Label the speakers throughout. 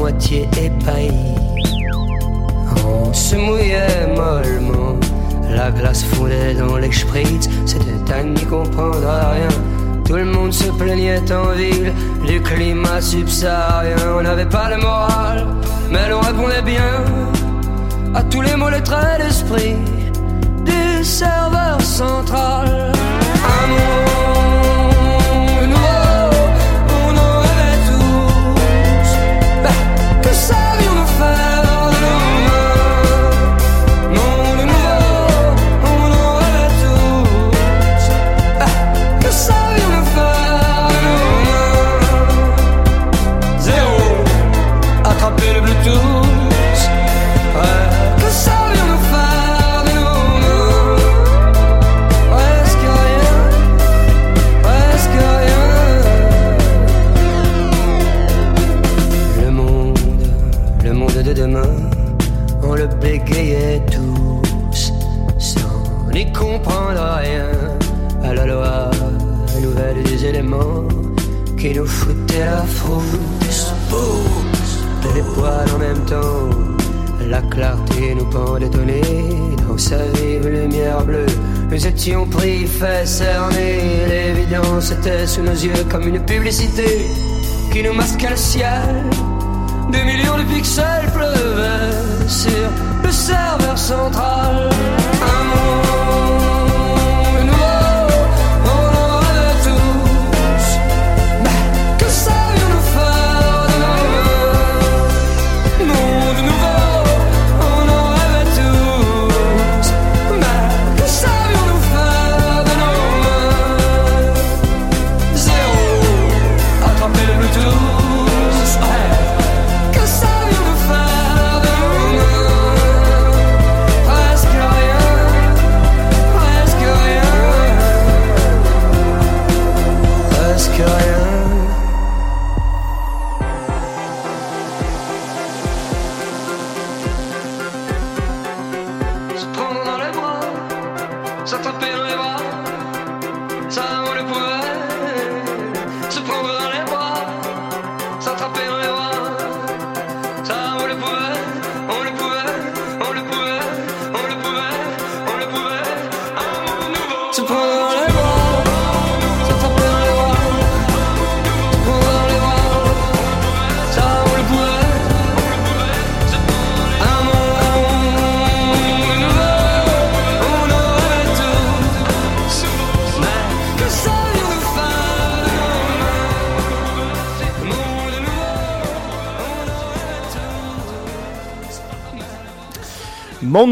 Speaker 1: Moitié épaillis. On se mouillait mollement, la glace fondait dans les spritz, c'était à n'y comprendre rien. Tout le monde se plaignait en ville du climat subsaharien. On n'avait pas le moral, mais l'on répondait bien à tous les mots, les traits d'esprit du serveur central. Dans sa vive lumière bleue. Nous étions pris, fait cerner. L'évidence était sous nos yeux comme une publicité qui nous masquait le ciel. Des millions de pixels pleuvaient sur le serveur central.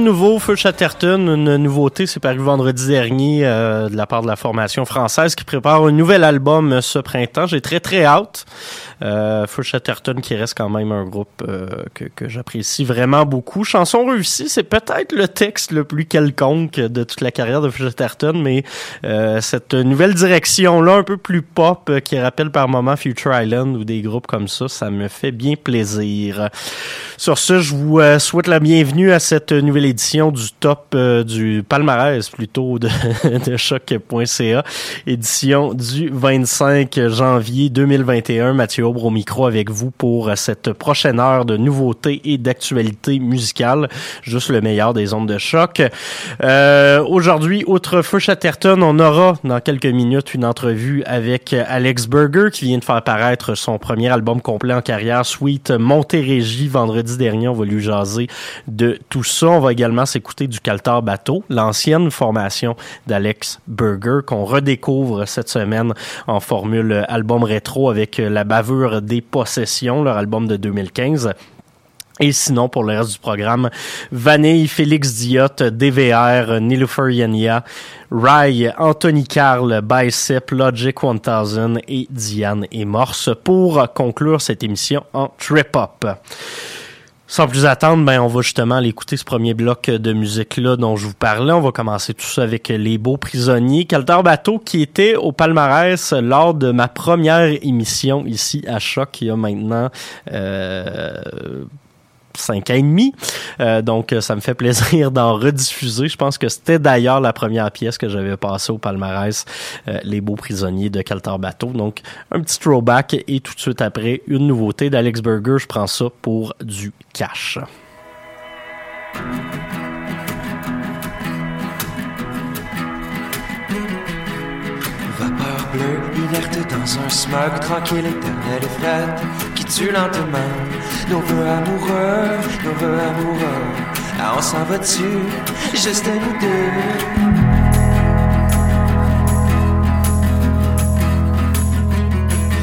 Speaker 1: Nouveau,
Speaker 2: Feu Chatterton, une nouveauté, c'est paru vendredi dernier euh, de la part de la formation française qui prépare un nouvel album euh, ce printemps. J'ai très très hâte. Euh, Feu Chatterton qui reste quand même un groupe euh, que, que j'apprécie vraiment beaucoup. Chanson réussie, c'est peut-être le texte le plus quelconque de toute la carrière de Feu Chatterton, mais euh, cette nouvelle direction-là, un peu plus pop, euh, qui rappelle par moments Future Island ou des groupes comme ça, ça me fait bien plaisir. Sur ce, je vous euh, souhaite la bienvenue à cette nouvelle édition du top euh, du palmarès plutôt de, de choc.ca, édition du 25 janvier 2021. Mathieu Au micro avec vous pour cette prochaine heure de nouveautés et d'actualités musicales. Juste le meilleur des ondes de choc. Euh, Aujourd'hui, outre Feu Chatterton, on aura dans quelques minutes une entrevue avec Alex Berger qui vient de faire paraître son premier album complet en carrière, Sweet Montérégie. Vendredi dernier, on va lui jaser de tout ça. On va également s'écouter du Caltar Bateau, l'ancienne formation d'Alex Berger qu'on redécouvre cette semaine en formule album rétro avec la des possessions, leur album de 2015. Et sinon, pour le reste du programme, Vanille, Félix Diot, DVR, Niloufer Yania, Rai, Anthony Carl, Bicep, Logic 1000 et Diane et Morse pour conclure cette émission en trip-hop. Sans plus attendre, ben on va justement aller écouter ce premier bloc de musique-là dont je vous parlais. On va commencer tout ça avec Les Beaux Prisonniers. Calter Bateau qui était au palmarès lors de ma première émission ici à Choc, il y a maintenant... Euh, cinq ans et demi. Euh, donc, ça me fait plaisir d'en rediffuser. Je pense que c'était d'ailleurs la première pièce que j'avais passée au palmarès, euh, Les Beaux Prisonniers de Caltar Bateau. Donc, un petit throwback et tout de suite après, une nouveauté d'Alex Burger. Je prends ça pour du cash.
Speaker 3: Vapeur bleue, inerte dans un smog tranquille, et fret, lentement nos voeux amoureux, nos voeux amoureux. Ah, on s'en va dessus, juste nous deux.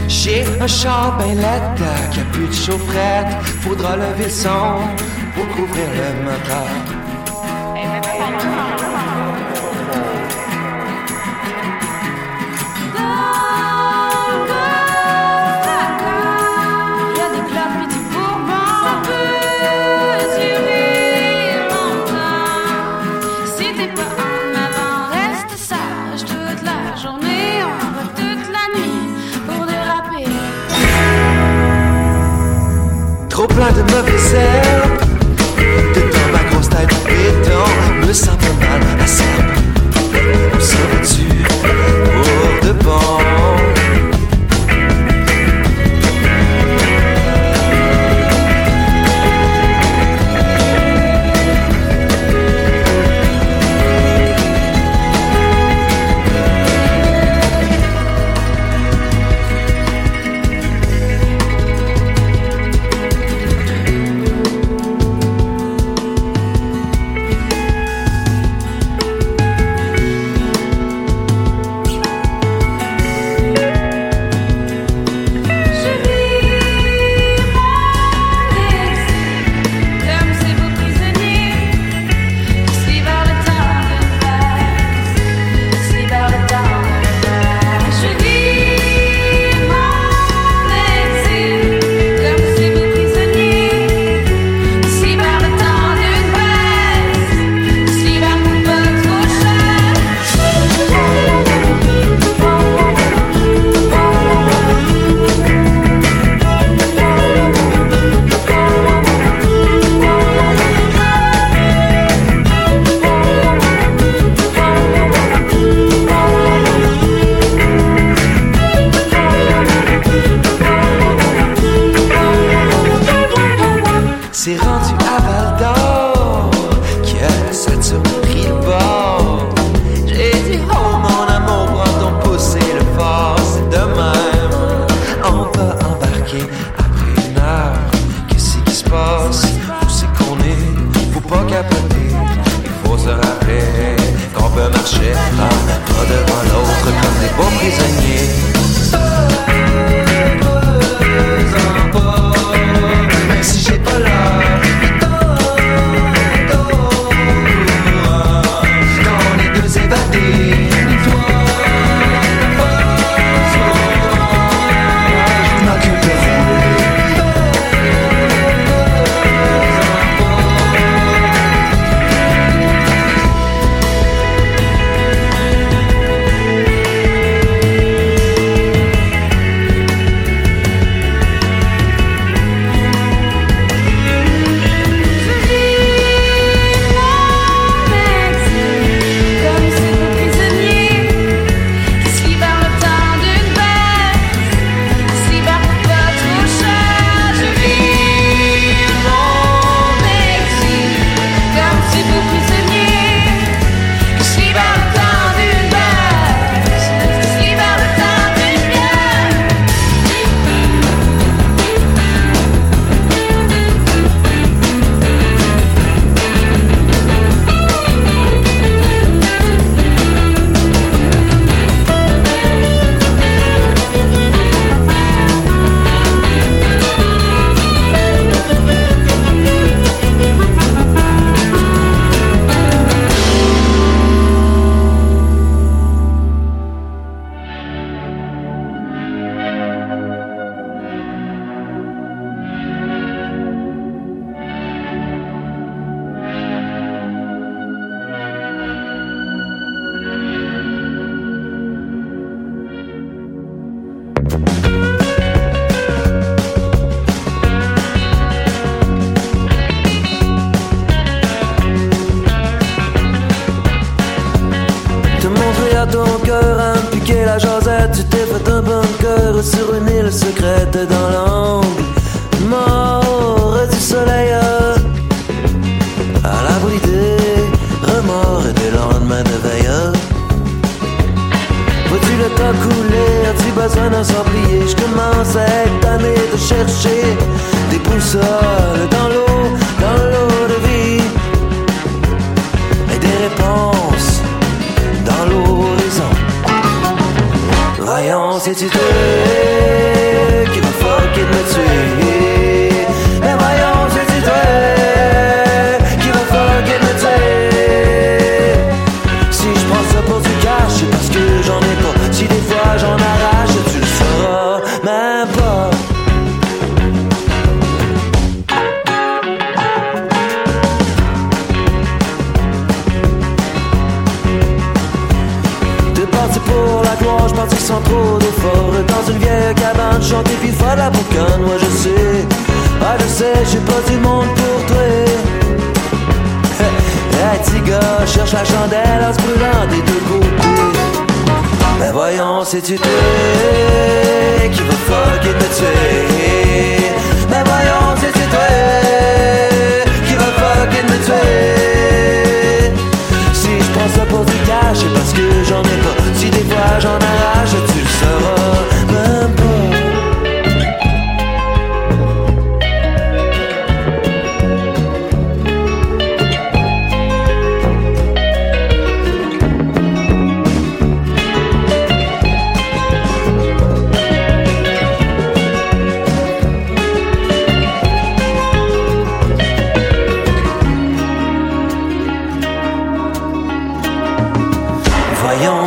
Speaker 3: J'ai un char ben qui a plus de chaufferette. Faudra lever le son pour couvrir le moteur. Trop plein de mauvaises herbes. Dedans ma tête de béton Me sent pas mal à Où s'en vas-tu? Pour de bon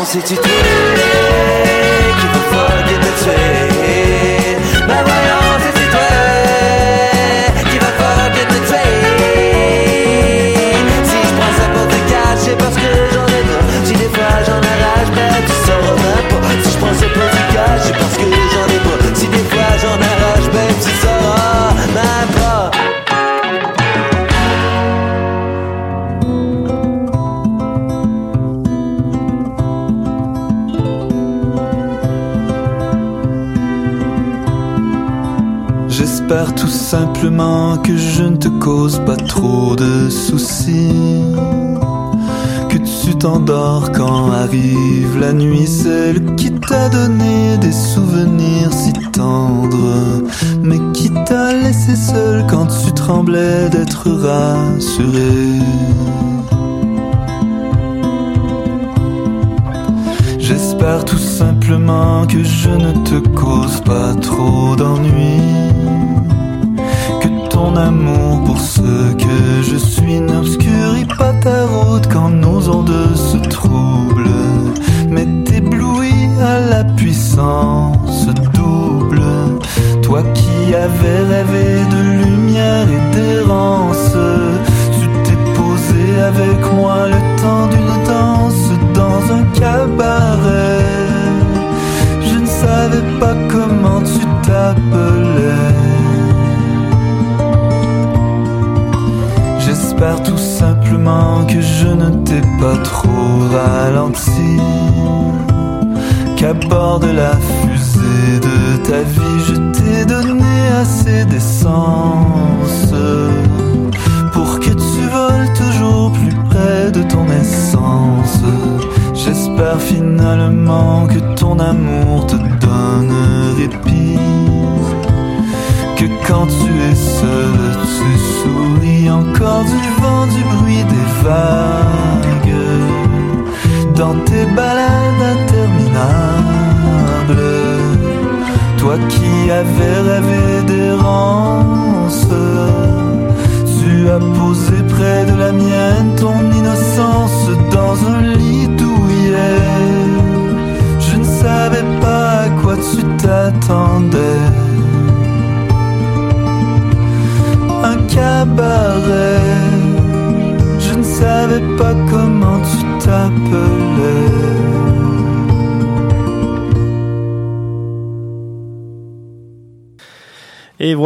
Speaker 4: se te
Speaker 5: simplement que je ne te cause pas trop de soucis. Que tu t'endors quand arrive la nuit, celle qui t'a donné des souvenirs si tendres, mais qui t'a laissé seul quand tu tremblais d'être rassuré. J'espère tout simplement que je ne te cause pas trop d'ennuis ton amour pour ce que je suis. N'obscuris pas ta route quand nos ondes se troublent. Mais t'éblouis à la puissance double. Toi qui avais rêvé de lumière et d'errance.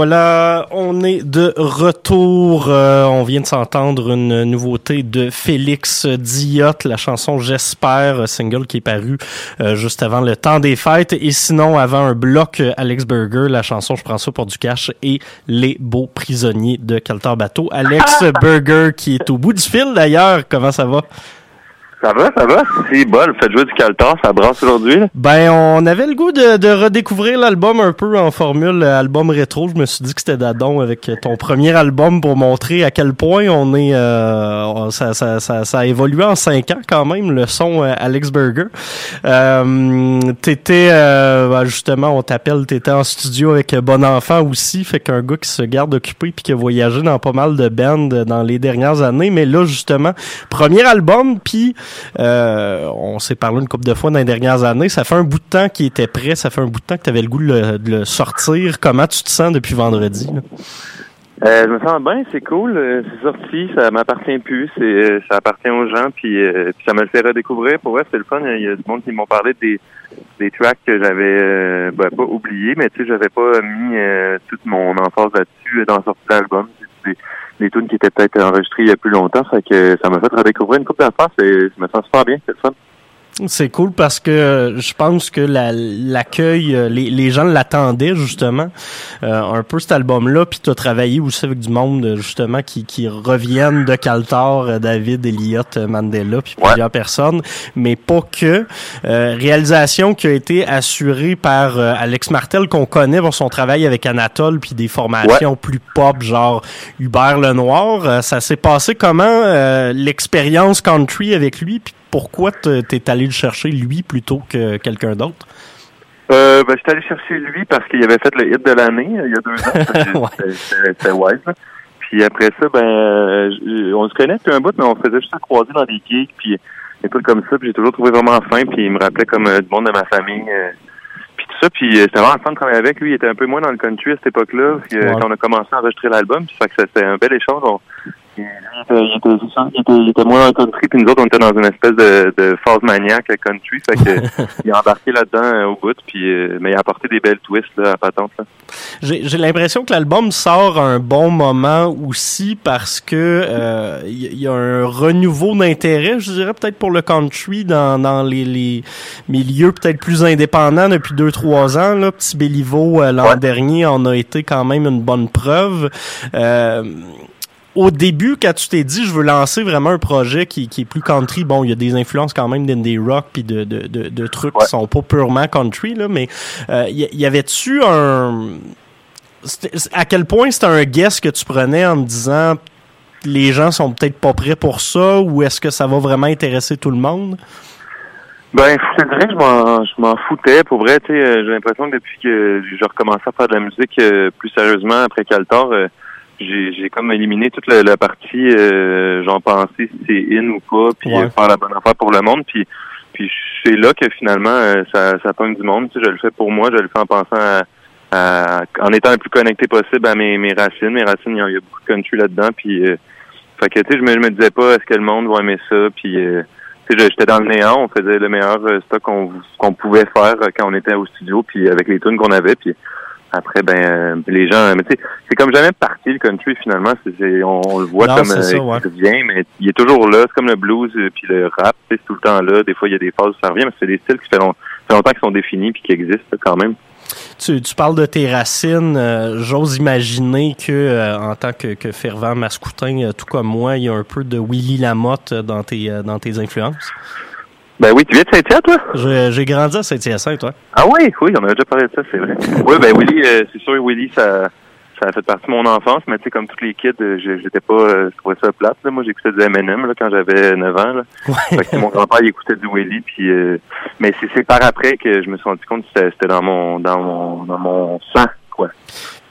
Speaker 2: Voilà, on est de retour. Euh, on vient de s'entendre une nouveauté de Félix Diot, la chanson J'espère, single qui est paru euh, juste avant le temps des fêtes. Et sinon, avant un bloc, euh, Alex Burger, la chanson Je prends ça pour du cash et Les beaux prisonniers de Caltar Bateau. Alex Burger qui est au bout du fil d'ailleurs. Comment ça va?
Speaker 6: Ça va, ça va? C'est bon, faites jouer du Caltar, ça brasse aujourd'hui.
Speaker 2: Ben, on avait le goût de, de redécouvrir l'album un peu en formule euh, album rétro. Je me suis dit que c'était d'adon avec ton premier album pour montrer à quel point on est. euh, ça, ça, ça, ça a évolué en cinq ans quand même, le son euh, Alex Burger. Euh, t'étais, euh, ben, justement, on t'appelle, t'étais en studio avec Bon Enfant aussi, fait qu'un gars qui se garde occupé puis qui a voyagé dans pas mal de bands dans les dernières années. Mais là, justement, premier album, puis euh, on s'est parlé une couple de fois dans les dernières années. Ça fait un bout de temps qu'il était prêt. Ça fait un bout de temps que tu avais le goût de le, sortir. Comment tu te sens depuis vendredi?
Speaker 6: Euh, je me sens bien, c'est cool. euh, c'est sorti, ça m'appartient plus, ça appartient aux gens, puis, ça me le fait redécouvrir. Pour vrai, c'est le fun. Il y a du monde qui m'ont parlé des, des tracks que j'avais ben, pas oubliés, mais tu sais, j'avais pas mis toute mon emphase là-dessus dans la sortie de l'album. Tunes qui étaient peut-être enregistrées il y a plus longtemps, fait que ça m'a fait redécouvrir une couple d'affaires. Je me sens super bien, c'est le fun.
Speaker 2: C'est cool parce que euh, je pense que la- l'accueil, euh, les, les gens l'attendaient justement euh, un peu cet album-là. Puis tu as travaillé aussi avec du monde euh, justement qui, qui reviennent de Caltar, David, Elliott, Mandela, puis
Speaker 6: Ouais.
Speaker 2: plusieurs personnes, mais pas que. Euh, réalisation qui a été assurée par euh, Alex Martel qu'on connaît pour son travail avec Anatole puis des formations plus pop genre Hubert Lenoir. Euh, ça s'est passé comment euh, l'expérience country avec lui puis pourquoi te- t'es allé le chercher lui plutôt que quelqu'un d'autre?
Speaker 6: Euh, ben, j'étais allé chercher lui parce qu'il avait fait le hit de l'année euh, il y a deux ans. C'était- wise. là. Puis après ça, ben, euh, on se connaît depuis un bout, mais on faisait juste se croiser dans des gigs, puis des trucs comme ça. Puis j'ai toujours trouvé vraiment fin, puis il me rappelait comme euh, du monde de ma famille. euh, puis tout ça, puis euh, c'était vraiment le fun de travailler avec lui. Il était un peu moins dans le country à cette époque-là, euh,
Speaker 2: Ouais.
Speaker 6: quand on a commencé à enregistrer l'album. Puis ça fait que c'était un bel échange. On- il, était, il, était, il, était, il était moins dans le country, puis nous autres, on était dans une espèce de, de phase maniaque country. Fait que il a embarqué là-dedans euh, au bout, puis euh, mais il a apporté des belles twists là, à patente. Là.
Speaker 2: J'ai l'impression que l'album sort à un bon moment aussi parce que euh, il y, il y a un renouveau d'intérêt, je dirais peut-être pour le country dans, dans les, les milieux peut-être plus indépendants depuis deux trois ans. Là, Petit Béliveau euh, l'an
Speaker 6: Ouais.
Speaker 2: dernier en a été quand même une bonne preuve. Au début, quand tu t'es dit je veux lancer vraiment un projet qui, qui est plus country, bon, il y a des influences quand même d'indie rock puis de, de, de, de trucs
Speaker 6: Ouais.
Speaker 2: qui sont pas purement country, là, mais euh, y, y avait-tu un à quel point c'était un guess que tu prenais en me disant les gens sont peut-être pas prêts pour ça ou est-ce que ça va vraiment intéresser tout le monde?
Speaker 6: Ben, je dirais que je m'en, foutais. Pour vrai, tu sais, euh, j'ai l'impression que depuis que j'ai recommencé à faire de la musique euh, plus sérieusement après Caltar, euh, j'ai, j'ai comme éliminé toute la, la partie, euh, j'en pensais si c'est in ou pas, puis
Speaker 2: Ouais.
Speaker 6: euh, faire la bonne affaire pour le monde. Puis, puis c'est là que finalement, euh, ça, ça pogne du monde. Tu sais, je le fais pour moi, je le fais en pensant à, à- en étant le plus connecté possible à mes, mes racines. Mes racines, il y a, il y a beaucoup de country là-dedans. Puis, euh, fait que, tu sais, je me, je me disais pas, est-ce que le monde va aimer ça? Puis, euh, tu sais, j'étais dans le néant, on faisait le meilleur stock qu'on qu'on pouvait faire quand on était au studio, puis avec les tunes qu'on avait, puis après, ben, euh, les gens, mais tu sais, c'est comme jamais parti le country finalement, c'est, on, on le voit
Speaker 2: Non,
Speaker 6: comme euh,
Speaker 2: ça, ouais.
Speaker 6: il revient, mais il est toujours là, c'est comme le blues euh, puis le rap, c'est tout le temps là. Des fois, il y a des phases où ça revient, mais c'est des styles qui fait, long- ça fait longtemps qu'ils sont définis puis qui existent quand même.
Speaker 2: Tu, tu parles de tes racines. euh, J'ose imaginer que, euh, en tant que, que fervent mascoutin, euh, tout comme moi, il y a un peu de Willy Lamotte dans tes, dans tes influences.
Speaker 6: Ben oui, tu viens de Saint-Hyacinthe, toi?
Speaker 2: J'ai grandi à Saint-Hyacinthe, toi.
Speaker 6: Ah oui, oui, on avait déjà parlé de ça, c'est vrai. oui, ben Willy, euh, c'est sûr, Willy, ça, ça a fait partie de mon enfance, mais tu sais, comme tous les kids, euh, j'étais pas, euh, je trouvais ça plate, là. Moi, j'écoutais du M&M, là, quand j'avais 9 ans, là. Fait que mon grand-père, il écoutait du Willy, puis, euh, mais c'est, par après que je me suis rendu compte que c'était, c'était dans mon, dans mon, dans mon sang, quoi.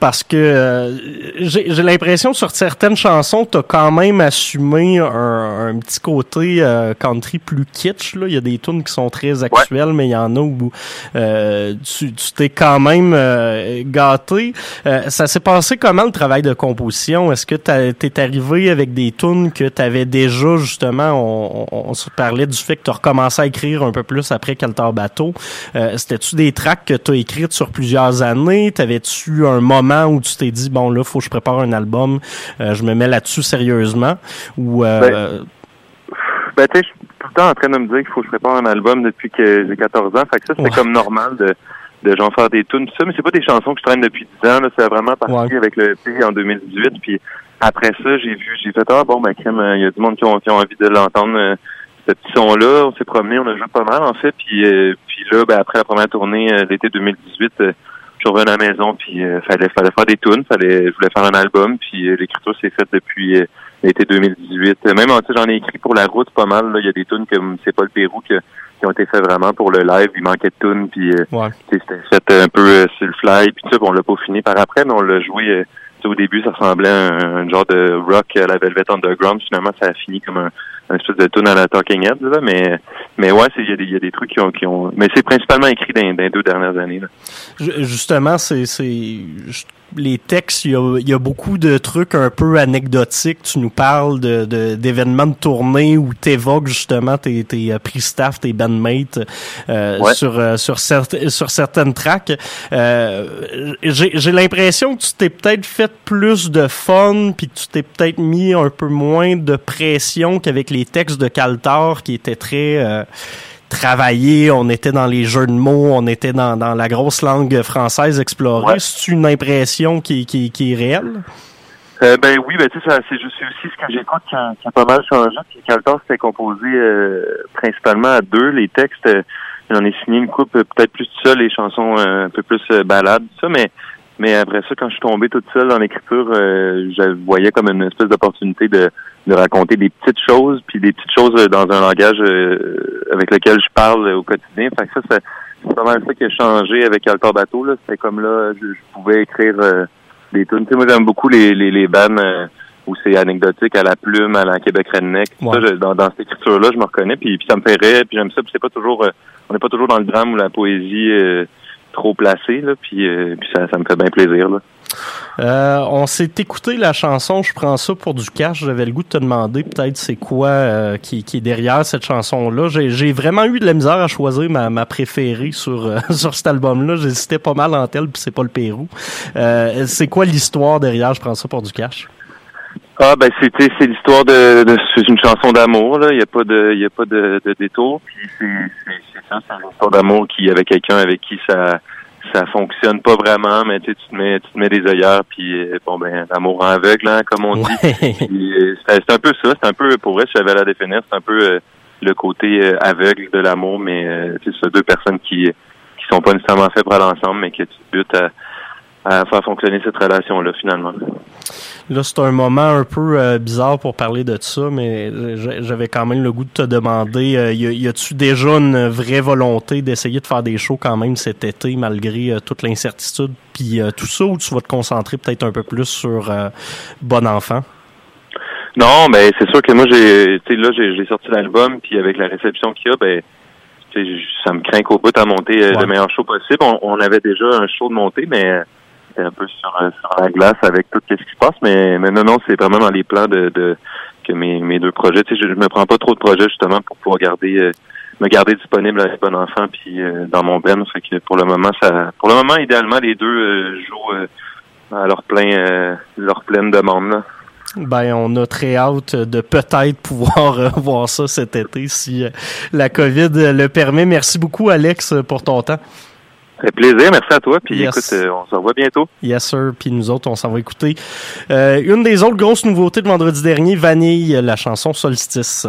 Speaker 2: Parce que euh, j'ai l'impression sur certaines chansons, t'as quand même assumé un, un petit côté euh, country plus kitsch. Là. Il y a des tunes qui sont très actuelles, mais il y en a où euh, tu t'es quand même euh, gâté. Euh, ça s'est passé comment le travail de composition? Est-ce que t'es arrivé avec des tunes que t'avais déjà, justement, on, on, se parlait du fait que t'as recommencé à écrire un peu plus après Caltar Bateau. Euh, C'était-tu des tracks que t'as écrites sur plusieurs années? T'avais-tu tu un moment où tu t'es dit, bon, là, faut que je prépare un album, euh, je me mets là-dessus sérieusement? Ou, euh,
Speaker 6: Ben, tu sais, je suis tout le temps en train de me dire qu'il faut que je prépare un album depuis que j'ai 14 ans. Fait que ça, c'était
Speaker 2: Ouais.
Speaker 6: comme normal de, de genre faire des tunes, tout ça. Mais c'est pas des chansons que je traîne depuis 10 ans, là. C'est vraiment parti
Speaker 2: Ouais.
Speaker 6: avec le EP en 2018. Puis après ça, j'ai vu, j'ai fait, ah, bon, ben, crème, euh, il y a du monde qui ont, qui ont envie de l'entendre, euh, ce petit son-là. On s'est promené, on a joué pas mal, en fait. Puis, euh, puis là, ben, après la première tournée l'été 2018, euh, je suis revenu à la maison, puis euh, fallait, fallait faire des tunes, fallait, je voulais faire un album, puis euh, l'écriture s'est faite depuis euh, l'été 2018. Euh, Même, j'en ai écrit pour la route pas mal. là. Il y a des tunes comme C'est pas le Pérou que- qui ont été faites vraiment pour le live. Il manquait de tunes, puis euh,
Speaker 2: ouais.
Speaker 6: c'était fait un peu euh, sur le fly, puis tout ça, puis on l'a pas fini par après, mais on l'a joué. euh, au début, ça ressemblait à un, un genre de rock à la Velvet Underground. Finalement, ça a fini comme un, un espèce de tune à la Talking Heads, là. Mais, mais ouais, il y, a des- trucs qui ont, qui ont. Mais c'est principalement écrit dans, dans les deux dernières années. Là.
Speaker 2: Ju- Justement, c'est les textes, il y a, il y a beaucoup de trucs un peu anecdotiques. Tu nous parles de de- d'événements de, tournée où t'évoques justement tes, tes euh, prix staff, tes bandmates euh,
Speaker 6: Ouais.
Speaker 2: sur euh, sur certes- sur certaines tracks. Euh, J'ai j'ai l'impression que tu t'es peut-être fait plus de fun, puis que tu t'es peut-être mis un peu moins de pression qu'avec les textes de Caltar qui étaient très euh, travaillé, on était dans les jeux de mots, on était dans, dans la grosse langue française explorée.
Speaker 6: Ouais.
Speaker 2: C'est une impression qui, qui, qui est réelle?
Speaker 6: Euh, ben oui, ben tu sais, c'est aussi ce que j'écoute qui a, qui a pas mal changé. Puis Caltar, c'était composé euh, principalement à deux. Les textes, euh, j'en ai signé une coupe euh, peut-être plus tout seul, les chansons un peu plus balades, tout ça, mais mais après ça, quand je suis tombé toute seule dans l'écriture, je voyais comme une espèce d'opportunité de, de raconter des petites choses, puis des petites choses euh, dans un langage euh, avec lequel je parle au quotidien. Fait que ça, c'est c'est pas mal ça qui a changé avec Altar Bateau. Là. C'était comme là, je, je pouvais écrire euh, des tunes. Tu sais, moi, j'aime beaucoup les, les, les euh, où c'est anecdotique à la plume, à la Québec Redneck.
Speaker 2: Ouais.
Speaker 6: Ça, je- dans, dans cette écriture-là, je me reconnais, puis, puis ça me fait rire, puis j'aime ça. Puis c'est pas toujours, euh, on n'est pas toujours dans le drame ou la poésie euh, trop placée, là. Puis, euh, puis ça, ça me fait bien plaisir, là.
Speaker 2: Euh, on s'est écouté la chanson Je prends ça pour du cash. J'avais le goût de te demander peut-être c'est quoi euh, qui, qui est derrière cette chanson-là. J'ai, vraiment eu de la misère à choisir ma, ma préférée sur, euh, sur cet album-là. J'hésitais pas mal en tel, puis c'est pas le Pérou. Euh, c'est quoi l'histoire derrière Je prends ça pour du cash?
Speaker 6: Ah ben c'était c'est l'histoire de, de c'est une chanson d'amour là, il y a pas de il y a pas de, de détour puis c'est c'est c'est ça c'est une histoire d'amour qui avec quelqu'un avec qui ça ça fonctionne pas vraiment mais tu te mets tu te mets des œillères puis euh, bon ben l'amour aveugle hein, comme on dit.
Speaker 2: Ouais.
Speaker 6: Euh, c'est un peu ça, c'est un peu pour vrai, si j'avais à la définir, c'est un peu euh, le côté euh, aveugle de l'amour mais tu sais, c'est deux personnes qui qui sont pas nécessairement faites pour aller ensemble mais que tu butes à à faire fonctionner cette relation là finalement.
Speaker 2: Là, c'est un moment un peu euh, bizarre pour parler de ça, mais j'a- j'avais quand même le goût de te demander, euh, y a-tu déjà une vraie volonté d'essayer de faire des shows quand même cet été, malgré euh, toute l'incertitude, puis euh, tout ça, ou tu vas te concentrer peut-être un peu plus sur euh, Bon Enfant?
Speaker 6: Non, ben c'est sûr que moi j'ai tu sais là j'ai sorti l'album puis avec la réception qu'il y a ben ça me craint qu'au bout à monter euh,
Speaker 2: Ouais.
Speaker 6: le meilleur show possible. On, on avait déjà un show de montée mais euh, un peu sur, euh, sur la glace avec tout ce qui se passe mais mais non non, c'est vraiment dans les plans de, de que mes mes deux projets, tu sais je, je me prends pas trop de projets justement pour pouvoir garder euh, me garder disponible avec Bon Enfant puis euh, dans mon ben fait que pour le moment ça pour le moment idéalement les deux euh, jouent euh, à leur plein euh, leur pleine demande là.
Speaker 2: Ben, on a très hâte de peut-être pouvoir voir ça cet été si la COVID le permet. Merci beaucoup, Alex, pour ton temps.
Speaker 6: Ça fait plaisir, merci à toi. Puis
Speaker 2: Yes.
Speaker 6: écoute, euh, on se revoit bientôt.
Speaker 2: Yes, sir. Puis nous autres, on s'en va écouter. Euh, une des autres grosses nouveautés de vendredi dernier, Vanille, la chanson Solstice.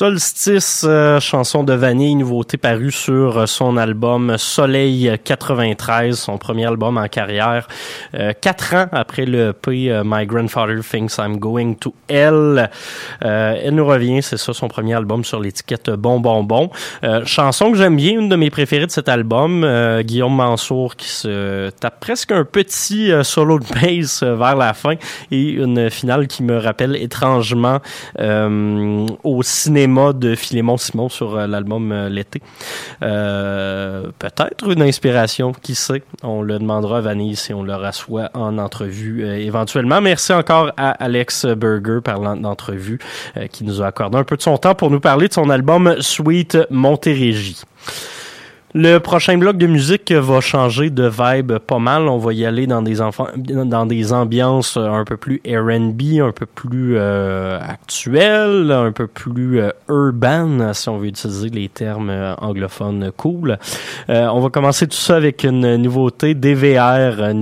Speaker 7: Solstice,
Speaker 2: euh, chanson de Vanille, nouveauté parue sur euh, son album Soleil 93, son premier album en carrière. Euh, quatre ans après le P My Grandfather Thinks I'm Going to Hell. Elle nous revient, c'est ça, son premier album sur l'étiquette Bon Bon Bon. Chanson que j'aime bien, une de mes préférées de cet album. Guillaume Mansour qui se tape presque un petit solo de bass vers la fin et une finale qui me rappelle étrangement au cinéma de Philémon Simon sur euh, l'album euh, L'été. Euh, Peut-être une inspiration, qui sait? On le demandera à Vanille si on le rassoit en entrevue éventuellement. Merci encore à Alex Berger, parlant d'entrevue, qui nous a accordé un peu de son temps pour nous parler de son album Sweet Montérégie. Le prochain bloc de musique va changer de vibe pas mal. On va y aller dans des, ambiances un peu plus R&B, un peu plus euh, actuelles, un peu plus euh, urban, si on veut utiliser les termes euh, anglophones cool. Euh, on va commencer tout ça avec une nouveauté DVR,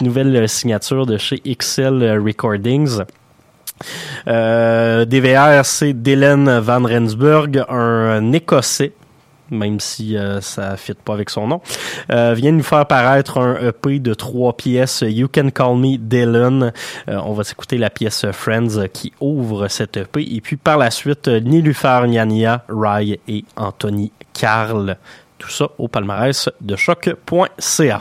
Speaker 2: nouvelle signature de chez XL Recordings. Euh, DVR, c'est Dylan Van Rensburg, un Écossais même si euh, ça fit pas avec son nom, euh, vient nous faire paraître un EP de trois pièces, You Can Call Me Dylan. Euh, on va s'écouter la pièce Friends qui ouvre cet EP. Et puis par la suite, Nilufar Nyania, Rai et Anthony Carl. Tout ça au palmarès de choc.ca.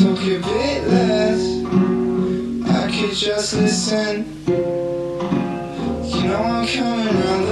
Speaker 8: Talk a bit less. I could just listen. You know, I'm coming round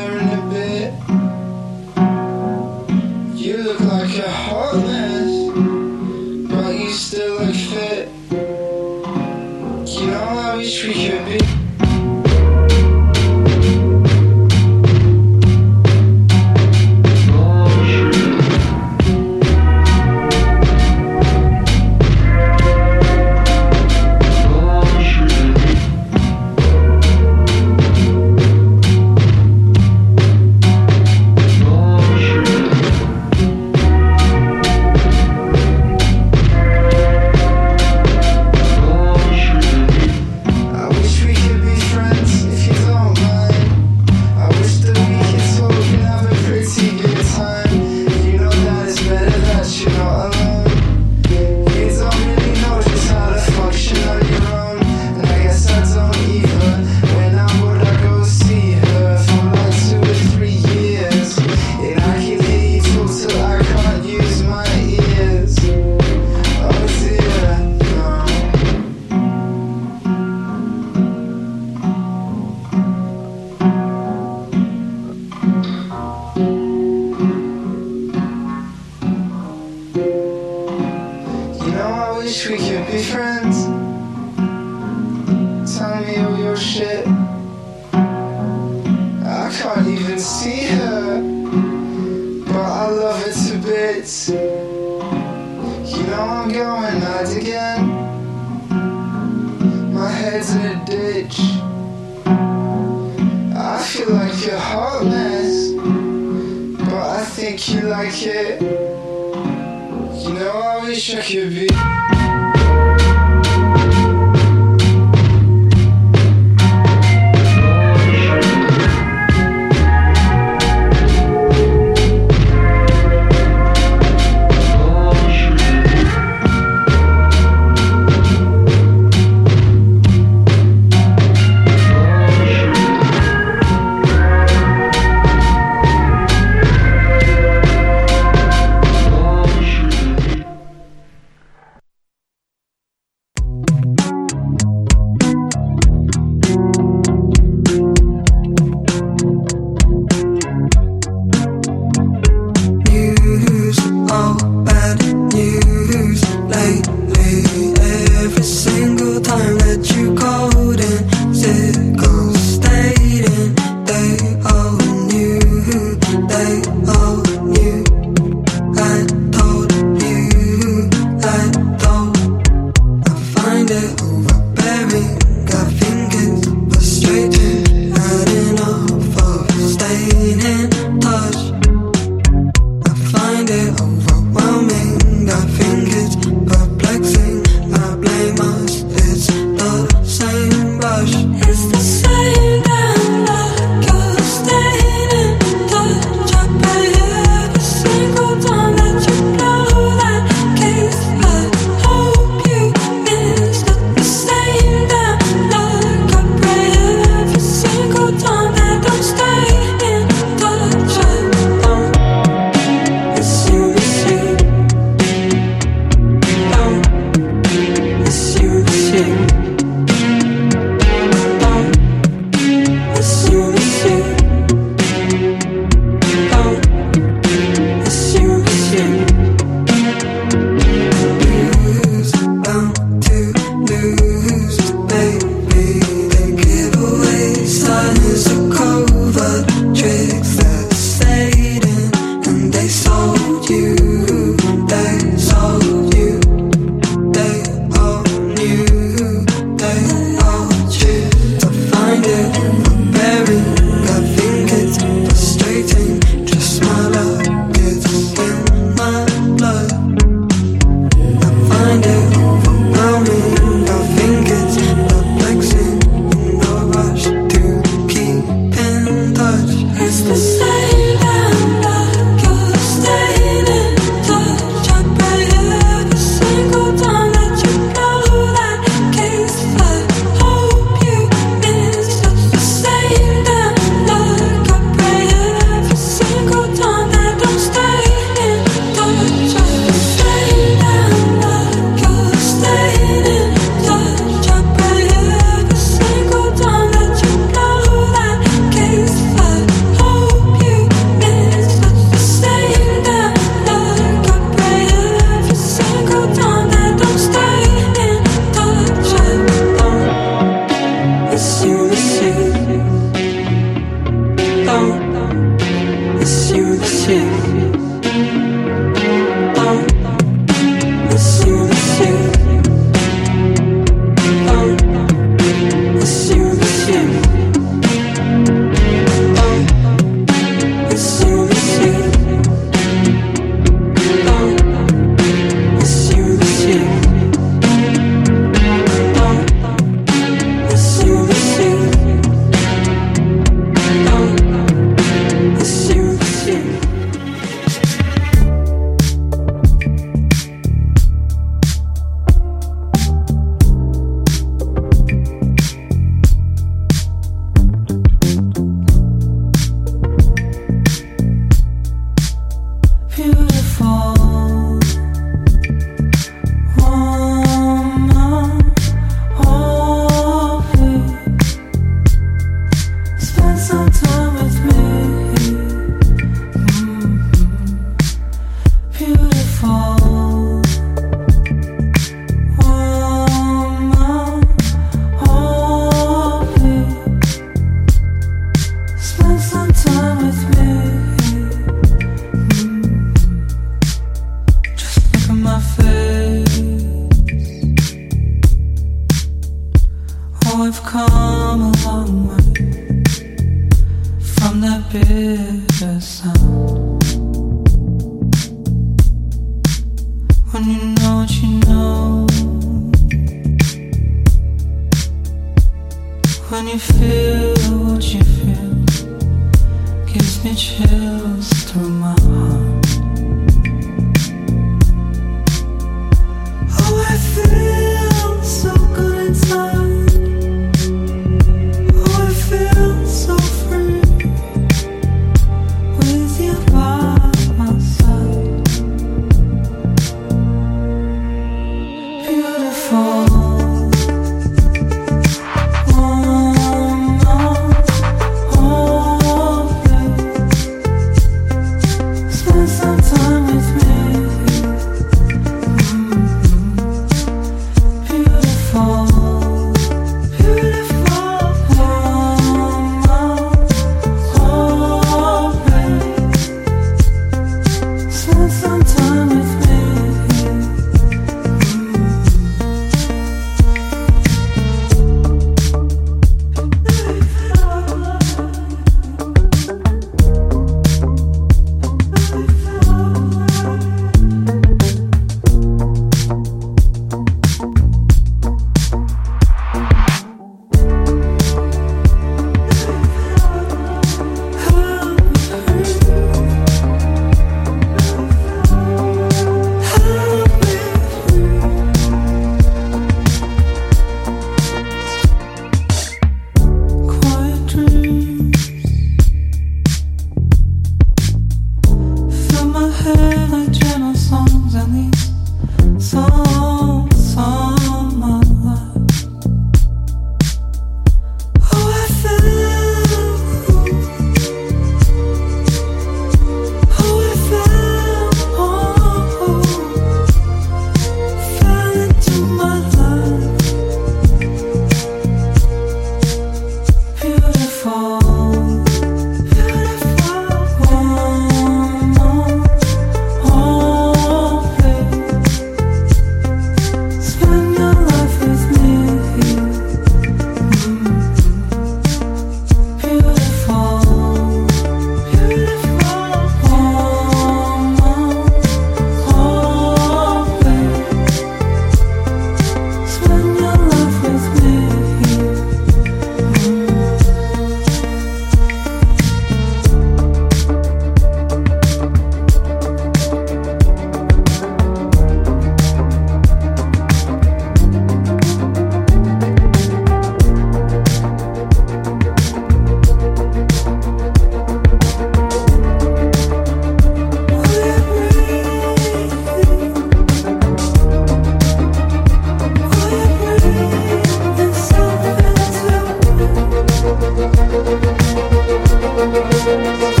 Speaker 9: Can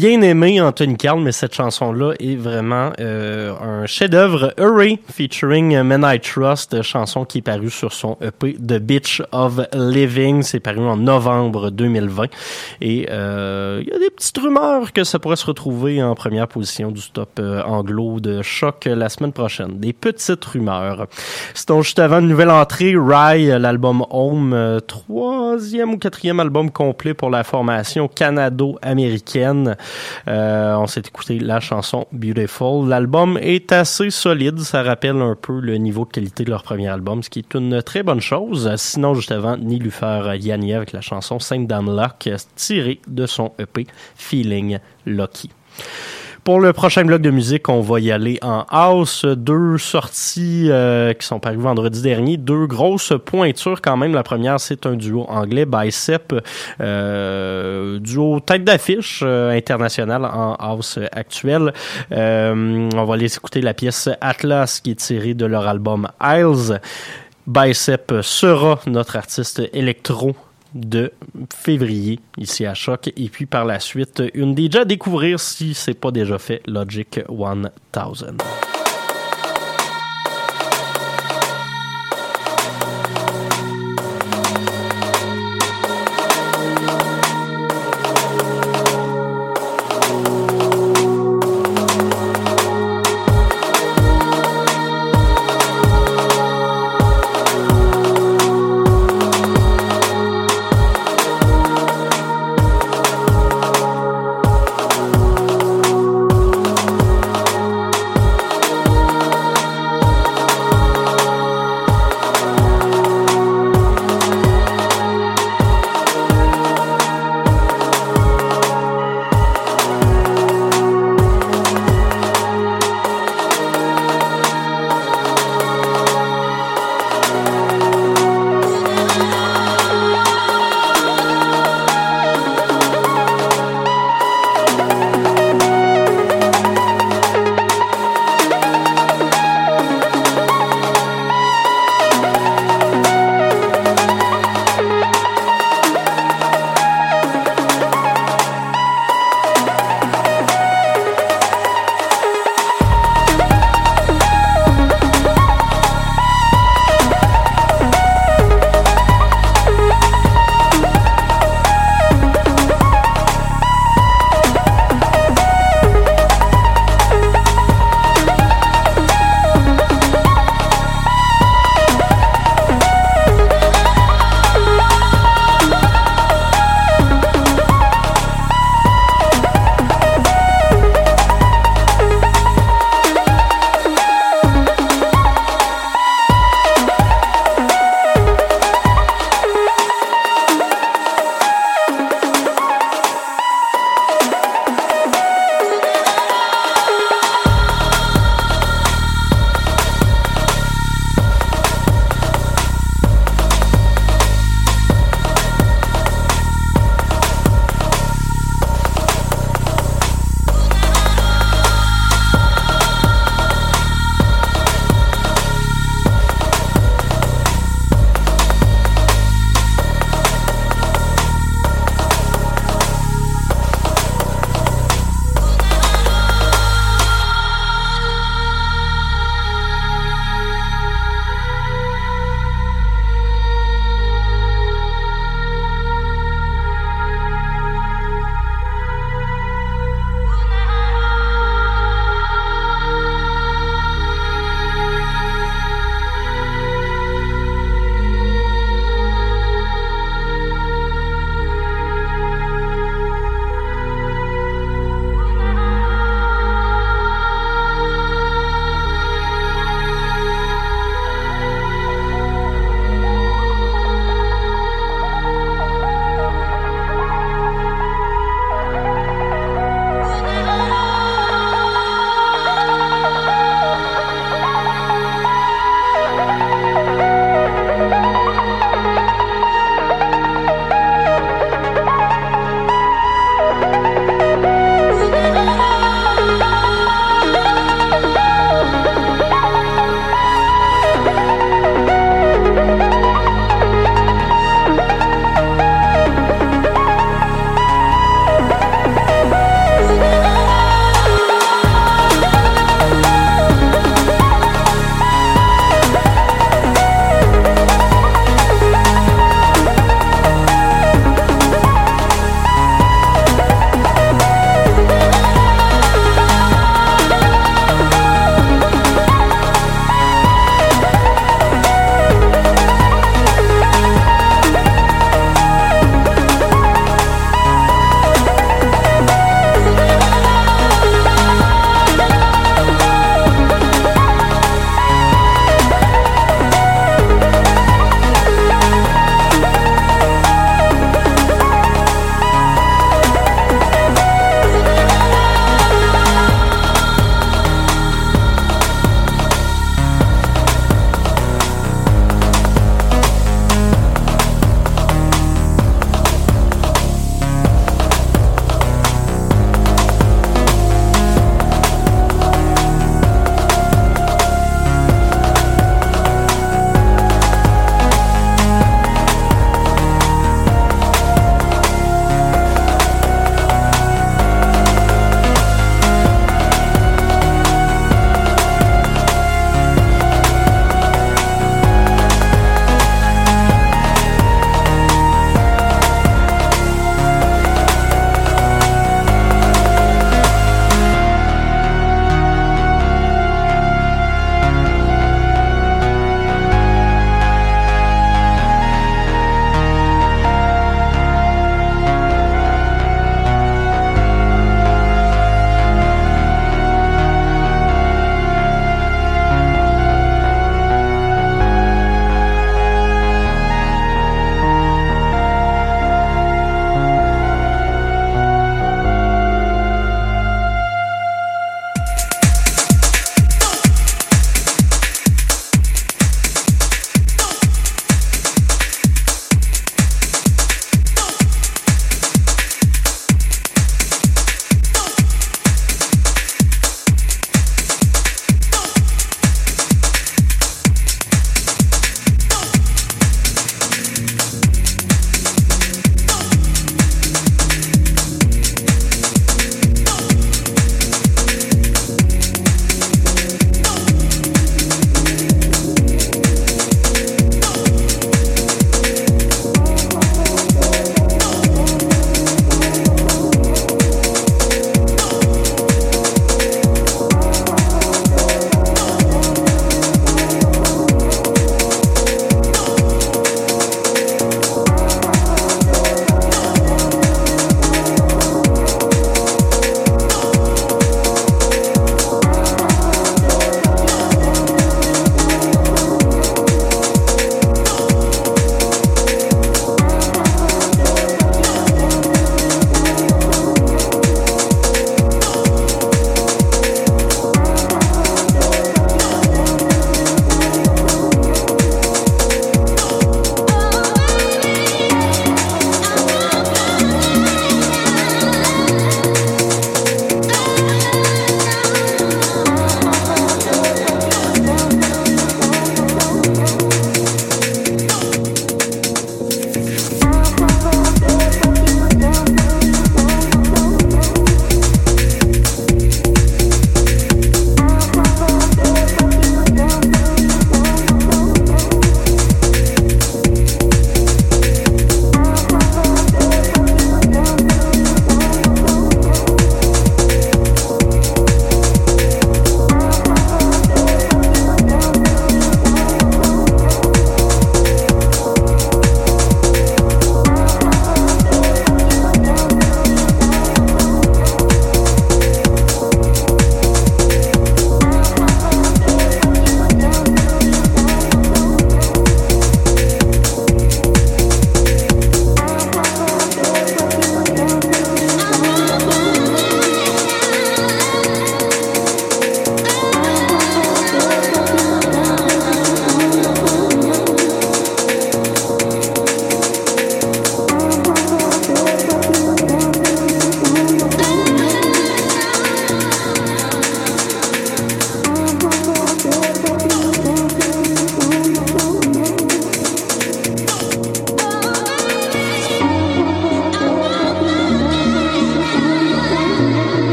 Speaker 2: bien aimé Anthony Carl, mais cette chanson-là est vraiment euh, un chef-d'œuvre. Hurray, featuring Men I Trust, chanson qui est parue sur son EP The Bitch of Living. C'est paru en novembre 2020. Et euh, il y a des petites rumeurs que ça pourrait se retrouver en première position du top euh, anglo de choc la semaine prochaine. Des petites rumeurs. Donc juste avant une nouvelle entrée, Rye, l'album Home, euh, troisième ou quatrième album complet pour la formation canado-américaine. Euh, on s'est écouté la chanson Beautiful. L'album est assez solide, ça rappelle un peu le niveau de qualité de leur premier album, ce qui est une très bonne chose. Sinon, juste avant, Nilufer Yanni avec la chanson Saint Dame Lock, tirée de son EP Feeling Lucky. Pour le prochain bloc de musique, on va y aller en house. Deux sorties euh, qui sont parues vendredi dernier. Deux grosses pointures quand même. La première, c'est un duo anglais, Bicep. Euh, duo tête d'affiche euh, international en house actuel. Euh, on va aller écouter la pièce Atlas qui est tirée de leur album Isles. Bicep sera notre artiste électro de février ici à Choc et puis par la suite une déjà découvrir si c'est pas déjà fait Logic 1000.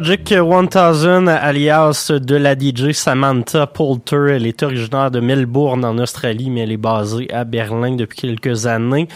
Speaker 2: Logic 1000, alias de la DJ Samantha Poulter. Elle est originaire de Melbourne en Australie, mais elle est basée à Berlin depuis quelques années.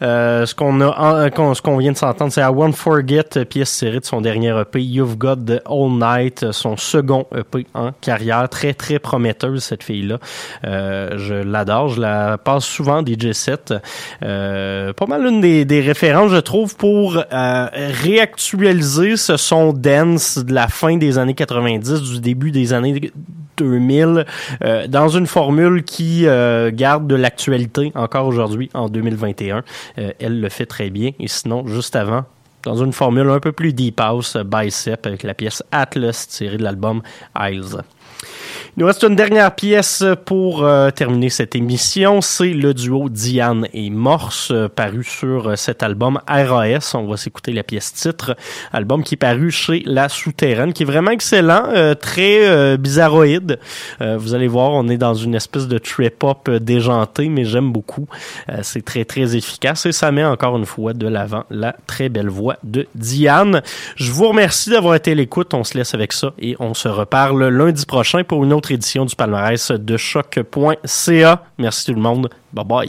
Speaker 2: Euh, ce qu'on a, qu'on- ce qu'on vient de s'entendre, c'est I Won't Forget, pièce tirée de son dernier EP, You've Got the All Night, son second EP en carrière. Très, très prometteuse, cette fille-là. Euh, je l'adore, je la passe souvent DJ set. Euh, pas mal une des, des références, je trouve, pour euh, réactualiser ce son dance de la fin des années 90, du début des années 2000, euh, dans une formule qui euh, garde de l'actualité encore aujourd'hui, en 2021. Euh, elle le fait très bien. Et sinon, juste avant, dans une formule un peu plus deep house, Bicep, avec la pièce Atlas tirée de l'album Isles. Il nous reste une dernière pièce pour euh, terminer cette émission. C'est le duo Diane et Morse, euh, paru sur euh, cet album RAS. On va s'écouter la pièce titre. Album qui est paru chez La Souterraine, qui est vraiment excellent, très bizarroïde. Vous allez voir, on est dans une espèce de trip-hop déjanté, mais j'aime beaucoup. C'est très, très efficace et ça met encore une fois de l'avant la très belle voix de Diane. Je vous remercie d'avoir été à l'écoute. On se laisse avec ça et on se reparle lundi pour une autre édition du palmarès de choc.ca. Merci tout le monde. Bye bye.